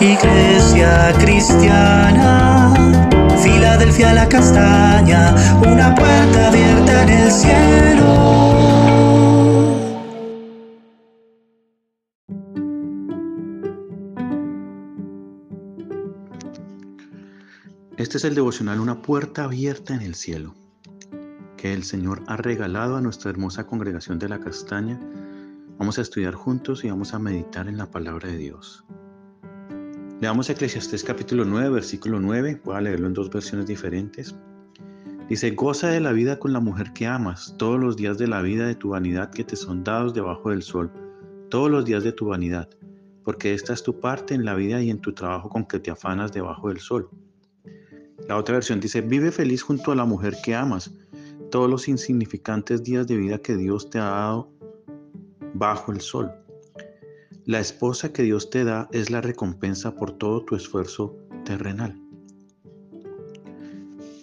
Iglesia cristiana, Filadelfia la castaña, una puerta abierta en el cielo. Este es el devocional Una puerta abierta en el cielo, que el Señor ha regalado a nuestra hermosa congregación de la castaña. Vamos a estudiar juntos y vamos a meditar en la palabra de Dios. Leamos Eclesiastés capítulo 9, versículo 9. Voy a leerlo en dos versiones diferentes. Dice, goza de la vida con la mujer que amas, todos los días de la vida de tu vanidad que te son dados debajo del sol, todos los días de tu vanidad, porque esta es tu parte en la vida y en tu trabajo con que te afanas debajo del sol la otra versión dice, vive feliz junto a la mujer que amas, todos los insignificantes días de vida que Dios te ha dado bajo el sol. La esposa que Dios te da es la recompensa por todo tu esfuerzo terrenal.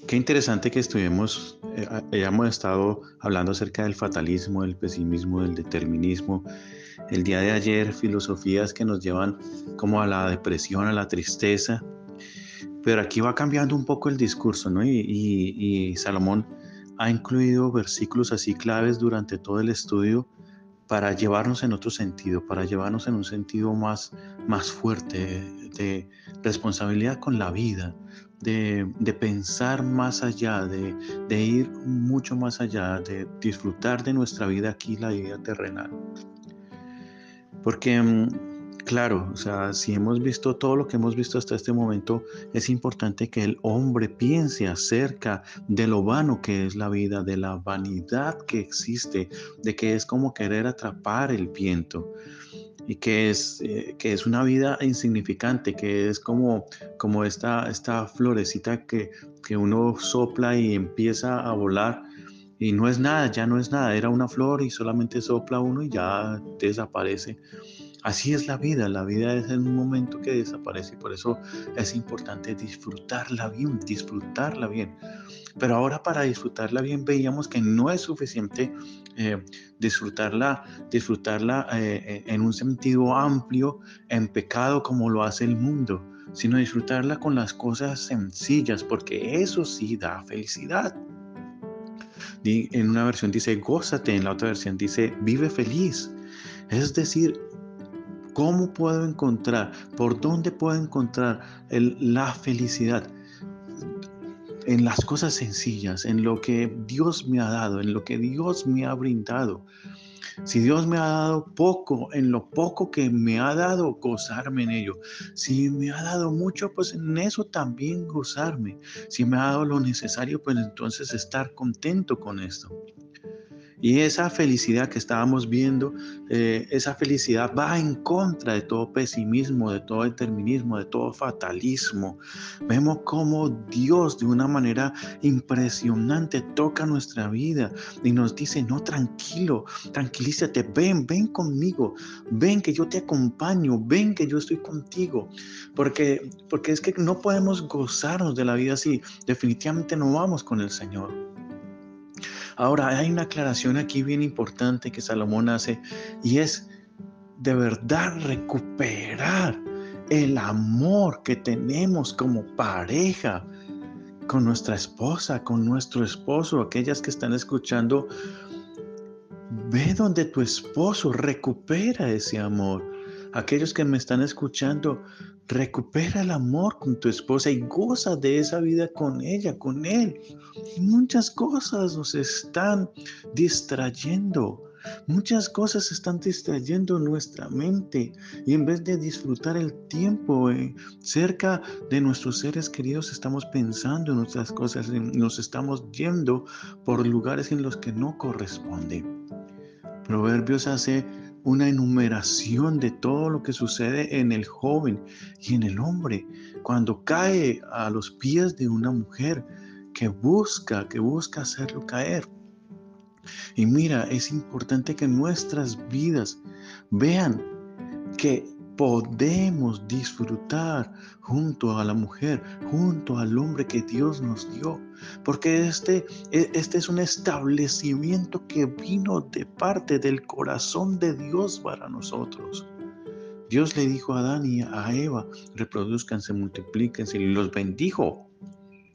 Qué interesante que estuvimos, eh, hayamos estado hablando acerca del fatalismo, del pesimismo, del determinismo. El día de ayer, filosofías que nos llevan como a la depresión, a la tristeza. Pero aquí va cambiando un poco el discurso, ¿no? Y, Salomón ha incluido versículos así claves durante todo el estudio para llevarnos en otro sentido, para llevarnos en un sentido más, más fuerte de responsabilidad con la vida, de, pensar más allá, de, de, ir mucho más allá, de disfrutar de nuestra vida aquí, la vida terrenal. Porque mm, Claro, o sea, si hemos visto todo lo que hemos visto hasta este momento, es importante que el hombre piense acerca de lo vano que es la vida, de la vanidad que existe, de que es como querer atrapar el viento y que es, eh, que es una vida insignificante, que es como, como esta, esta florecita que, que uno sopla y empieza a volar y no es nada, ya no es nada, era una flor y solamente sopla uno y ya desaparece. Así es la vida, la vida es en un momento que desaparece y por eso es importante disfrutarla bien, disfrutarla bien. Pero ahora para disfrutarla bien veíamos que no es suficiente eh, disfrutarla, disfrutarla eh, en un sentido amplio, en pecado como lo hace el mundo, sino disfrutarla con las cosas sencillas, porque eso sí da felicidad. En una versión dice gózate, en la otra versión dice vive feliz. Es decir, ¿Cómo puedo encontrar? ¿Por dónde puedo encontrar la felicidad? En las cosas sencillas, en lo que Dios me ha dado, en lo que Dios me ha brindado. Si Dios me ha dado poco, en lo poco que me ha dado, gozarme en ello. Si me ha dado mucho, pues en eso también gozarme. Si me ha dado lo necesario, pues entonces estar contento con esto. Y esa felicidad que estábamos viendo, eh, esa felicidad va en contra de todo pesimismo, de todo determinismo, de todo fatalismo. Vemos cómo Dios de una manera impresionante toca nuestra vida y nos dice, no, tranquilo, tranquilízate, ven, ven conmigo, ven que yo te acompaño, ven que yo estoy contigo. Porque, porque es que no podemos gozarnos de la vida así, definitivamente no vamos con el Señor. Ahora, hay una aclaración aquí bien importante que Salomón hace y es de verdad recuperar el amor que tenemos como pareja con nuestra esposa, con nuestro esposo, aquellas que están escuchando. Ve donde tu esposo recupera ese amor. Aquellos que me están escuchando, recupera el amor con tu esposa y goza de esa vida con ella, con él. Muchas cosas nos están distrayendo. Muchas cosas están distrayendo nuestra mente y en vez de disfrutar el tiempo eh, cerca de nuestros seres queridos, estamos pensando en otras cosas, nos estamos yendo por lugares en los que no corresponde. Proverbios hace una enumeración de todo lo que sucede en el joven y en el hombre cuando cae a los pies de una mujer que busca, que busca hacerlo caer. Y mira, es importante que nuestras vidas vean que podemos disfrutar junto a la mujer, junto al hombre que Dios nos dio. Porque este, e, este es un establecimiento que vino de parte del corazón de Dios para nosotros. Dios le dijo a Adán y a Eva, reproduzcanse, multiplíquense y los bendijo.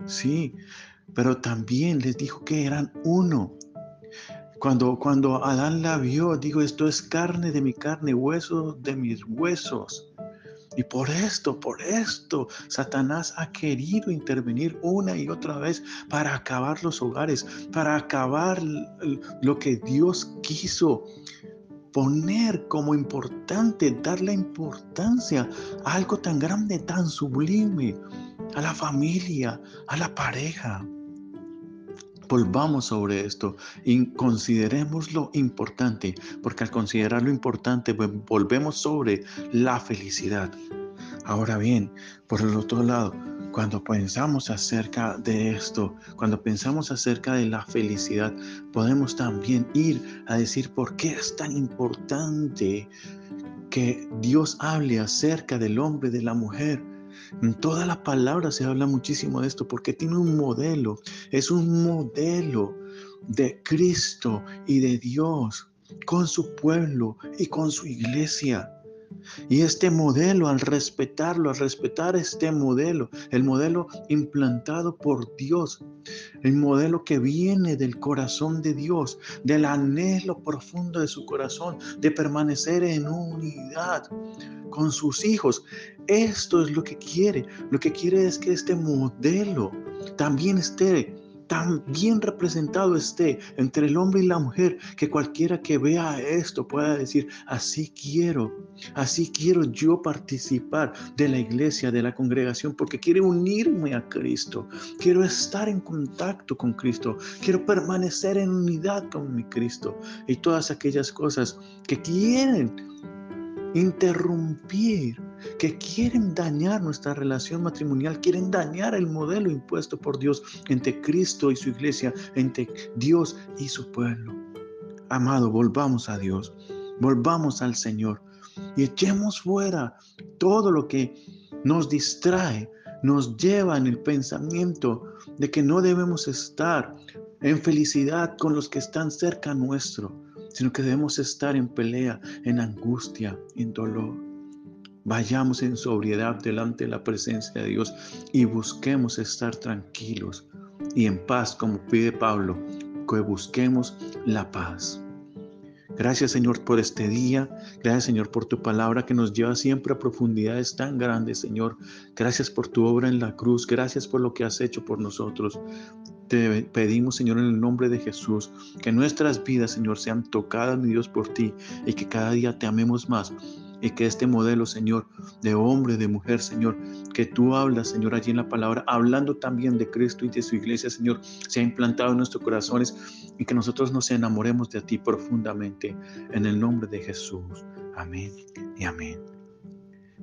Sí, pero también les dijo que eran uno. Cuando, cuando Adán la vio, dijo, esto es carne de mi carne, hueso de mis huesos. Y por esto, por esto, Satanás ha querido intervenir una y otra vez para acabar los hogares, para acabar lo que Dios quiso poner como importante, dar la importancia a algo tan grande, tan sublime, a la familia, a la pareja. Volvamos sobre esto y consideremos lo importante, porque al considerar lo importante volvemos sobre la felicidad. Ahora bien, por el otro lado, cuando pensamos acerca de esto, cuando pensamos acerca de la felicidad, podemos también ir a decir por qué es tan importante que Dios hable acerca del hombre, de la mujer. En toda la palabra se habla muchísimo de esto porque tiene un modelo, es un modelo de Cristo y de Dios con su pueblo y con su iglesia. Y este modelo, al respetarlo, al respetar este modelo, el modelo implantado por Dios, el modelo que viene del corazón de Dios, del anhelo profundo de su corazón, de permanecer en unidad con sus hijos. Esto es lo que quiere. Lo que quiere es que este modelo también esté tan bien representado esté entre el hombre y la mujer, que cualquiera que vea esto pueda decir, así quiero, así quiero yo participar de la iglesia, de la congregación, porque quiero unirme a Cristo, quiero estar en contacto con Cristo, quiero permanecer en unidad con mi Cristo y todas aquellas cosas que quieren interrumpir que quieren dañar nuestra relación matrimonial, quieren dañar el modelo impuesto por Dios entre Cristo y su iglesia, entre Dios y su pueblo. Amado, volvamos a Dios, volvamos al Señor y echemos fuera todo lo que nos distrae, nos lleva en el pensamiento de que no debemos estar en felicidad con los que están cerca nuestro, sino que debemos estar en pelea, en angustia, en dolor. Vayamos en sobriedad delante de la presencia de Dios y busquemos estar tranquilos y en paz, como pide Pablo, que busquemos la paz. Gracias Señor por este día. Gracias Señor por tu palabra que nos lleva siempre a profundidades tan grandes, Señor. Gracias por tu obra en la cruz. Gracias por lo que has hecho por nosotros. Te pedimos, Señor, en el nombre de Jesús, que nuestras vidas, Señor, sean tocadas, mi Dios, por ti y que cada día te amemos más y que este modelo, Señor, de hombre, de mujer, Señor, que tú hablas, Señor, allí en la palabra, hablando también de Cristo y de su iglesia, Señor, se ha implantado en nuestros corazones y que nosotros nos enamoremos de ti profundamente en el nombre de Jesús. Amén y amén.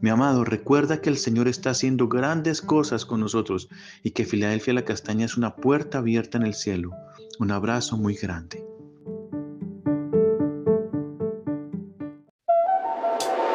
Mi amado, recuerda que el Señor está haciendo grandes cosas con nosotros y que Filadelfia la Castaña es una puerta abierta en el cielo. Un abrazo muy grande.